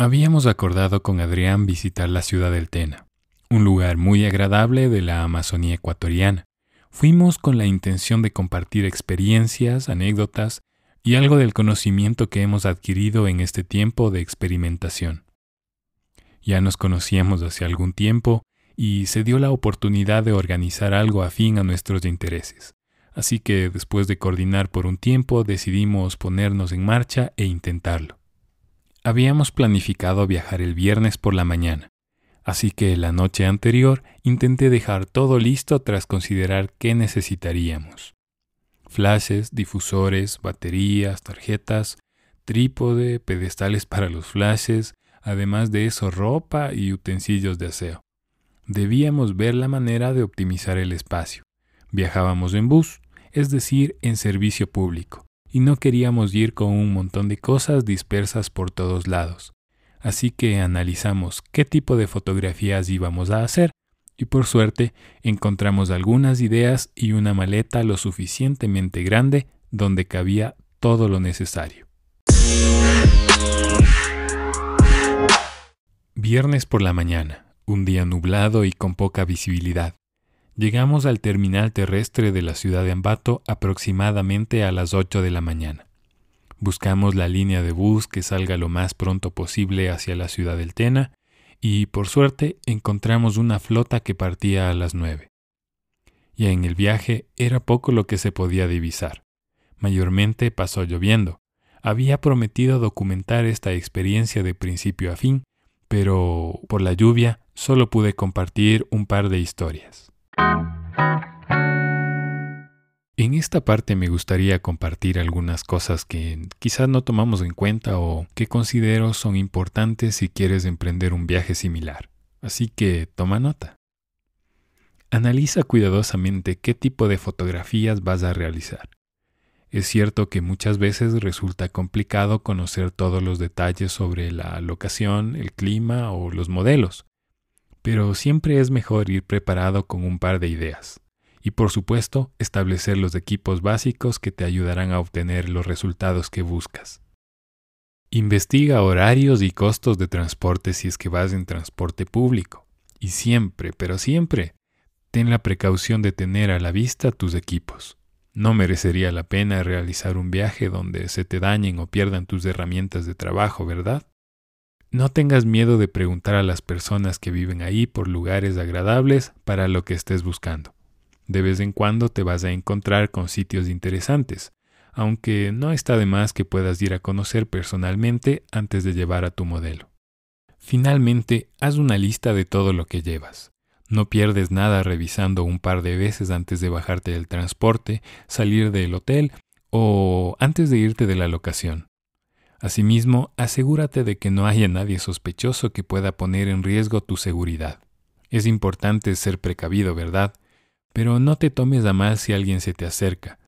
Habíamos acordado con Adrián visitar la ciudad del Tena, un lugar muy agradable de la Amazonía ecuatoriana. Fuimos con la intención de compartir experiencias, anécdotas y algo del conocimiento que hemos adquirido en este tiempo de experimentación. Ya nos conocíamos hace algún tiempo y se dio la oportunidad de organizar algo afín a nuestros intereses. Así que después de coordinar por un tiempo decidimos ponernos en marcha e intentarlo. Habíamos planificado viajar el viernes por la mañana, así que la noche anterior intenté dejar todo listo tras considerar qué necesitaríamos. Flashes, difusores, baterías, tarjetas, trípode, pedestales para los flashes, además de eso ropa y utensilios de aseo. Debíamos ver la manera de optimizar el espacio. Viajábamos en bus, es decir, en servicio público, y no queríamos ir con un montón de cosas dispersas por todos lados. Así que analizamos qué tipo de fotografías íbamos a hacer y por suerte encontramos algunas ideas y una maleta lo suficientemente grande donde cabía todo lo necesario. Viernes por la mañana, un día nublado y con poca visibilidad. Llegamos al terminal terrestre de la ciudad de Ambato aproximadamente a las 8 de la mañana. Buscamos la línea de bus que salga lo más pronto posible hacia la ciudad del Tena y por suerte encontramos una flota que partía a las 9. Y en el viaje era poco lo que se podía divisar. Mayormente pasó lloviendo. Había prometido documentar esta experiencia de principio a fin, pero por la lluvia solo pude compartir un par de historias. En esta parte me gustaría compartir algunas cosas que quizás no tomamos en cuenta o que considero son importantes si quieres emprender un viaje similar. Así que toma nota. Analiza cuidadosamente qué tipo de fotografías vas a realizar. Es cierto que muchas veces resulta complicado conocer todos los detalles sobre la locación, el clima o los modelos, pero siempre es mejor ir preparado con un par de ideas. Y por supuesto, establecer los equipos básicos que te ayudarán a obtener los resultados que buscas. Investiga horarios y costos de transporte si es que vas en transporte público. Y siempre, pero siempre, ten la precaución de tener a la vista tus equipos. No merecería la pena realizar un viaje donde se te dañen o pierdan tus herramientas de trabajo, ¿verdad? No tengas miedo de preguntar a las personas que viven ahí por lugares agradables para lo que estés buscando. De vez en cuando te vas a encontrar con sitios interesantes, aunque no está de más que puedas ir a conocer personalmente antes de llevar a tu modelo. Finalmente, haz una lista de todo lo que llevas. No pierdes nada revisando un par de veces antes de bajarte del transporte, salir del hotel o antes de irte de la locación. Asimismo, asegúrate de que no haya nadie sospechoso que pueda poner en riesgo tu seguridad. Es importante ser precavido, ¿verdad? Pero no te tomes a mal si alguien se te acerca.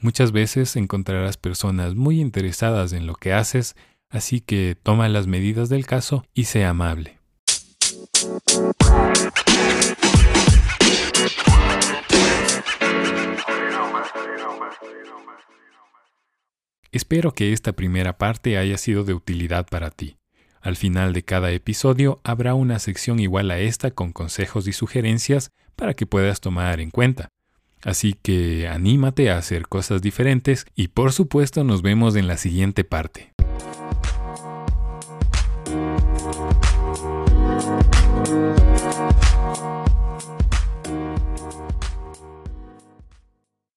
Muchas veces encontrarás personas muy interesadas en lo que haces, así que toma las medidas del caso y sea amable. Espero que esta primera parte haya sido de utilidad para ti. Al final de cada episodio habrá una sección igual a esta con consejos y sugerencias para que puedas tomar en cuenta. Así que anímate a hacer cosas diferentes y por supuesto nos vemos en la siguiente parte.